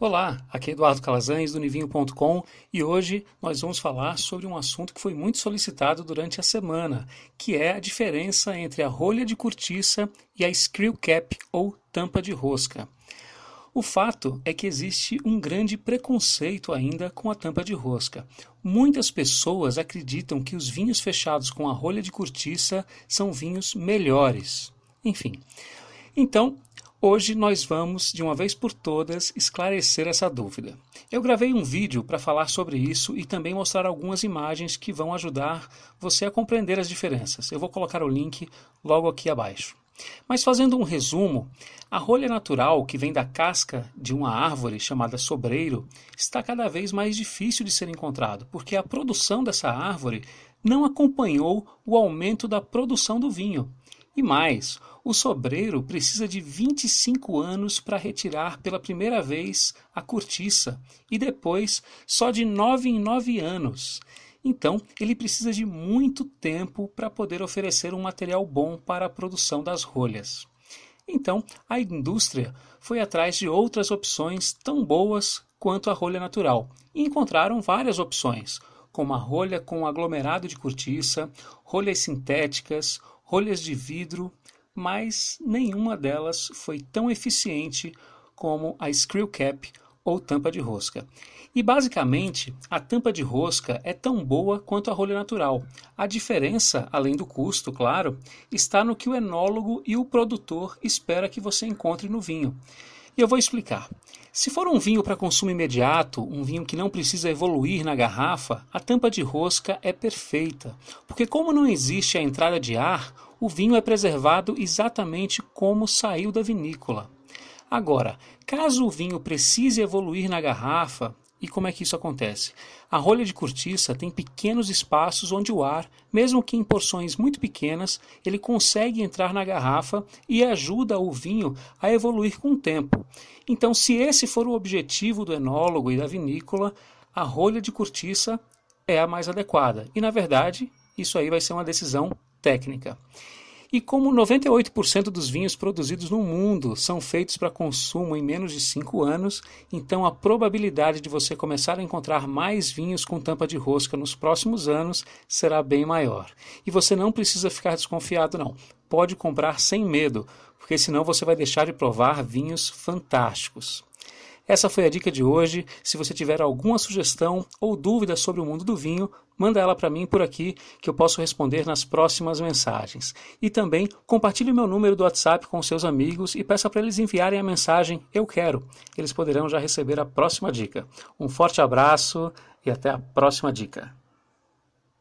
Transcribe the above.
Olá, aqui é Eduardo Calazans do Nivinho.com e hoje nós vamos falar sobre um assunto que foi muito solicitado durante a semana, que é a diferença entre a rolha de cortiça e a screw cap ou tampa de rosca. O fato é que existe um grande preconceito ainda com a tampa de rosca. Muitas pessoas acreditam que os vinhos fechados com a rolha de cortiça são vinhos melhores. Enfim. Então, Hoje nós vamos, de uma vez por todas, esclarecer essa dúvida. Eu gravei um vídeo para falar sobre isso e também mostrar algumas imagens que vão ajudar você a compreender as diferenças. Eu vou colocar o link logo aqui abaixo. Mas fazendo um resumo, a rolha natural que vem da casca de uma árvore chamada sobreiro está cada vez mais difícil de ser encontrado, porque a produção dessa árvore não acompanhou o aumento da produção do vinho. E mais, o sobreiro precisa de 25 anos para retirar pela primeira vez a cortiça e depois só de 9 em 9 anos. Então, ele precisa de muito tempo para poder oferecer um material bom para a produção das rolhas. Então, a indústria foi atrás de outras opções tão boas quanto a rolha natural e encontraram várias opções, como a rolha com aglomerado de cortiça, rolhas sintéticas, rolhas de vidro, mas nenhuma delas foi tão eficiente como a screw cap ou tampa de rosca. E basicamente, a tampa de rosca é tão boa quanto a rolha natural. A diferença, além do custo, claro, está no que o enólogo e o produtor espera que você encontre no vinho. E eu vou explicar. Se for um vinho para consumo imediato, um vinho que não precisa evoluir na garrafa, a tampa de rosca é perfeita, porque como não existe a entrada de ar, o vinho é preservado exatamente como saiu da vinícola. Agora, caso o vinho precise evoluir na garrafa, e como é que isso acontece? A rolha de cortiça tem pequenos espaços onde o ar, mesmo que em porções muito pequenas, ele consegue entrar na garrafa e ajuda o vinho a evoluir com o tempo. Então, se esse for o objetivo do enólogo e da vinícola, a rolha de cortiça é a mais adequada. E na verdade, isso aí vai ser uma decisão técnica. E como 98% dos vinhos produzidos no mundo são feitos para consumo em menos de 5 anos, então a probabilidade de você começar a encontrar mais vinhos com tampa de rosca nos próximos anos será bem maior. E você não precisa ficar desconfiado, não. Pode comprar sem medo, porque senão você vai deixar de provar vinhos fantásticos. Essa foi a dica de hoje. Se você tiver alguma sugestão ou dúvida sobre o mundo do vinho, manda ela para mim por aqui que eu posso responder nas próximas mensagens. E também compartilhe meu número do WhatsApp com seus amigos e peça para eles enviarem a mensagem Eu quero. Eles poderão já receber a próxima dica. Um forte abraço e até a próxima dica.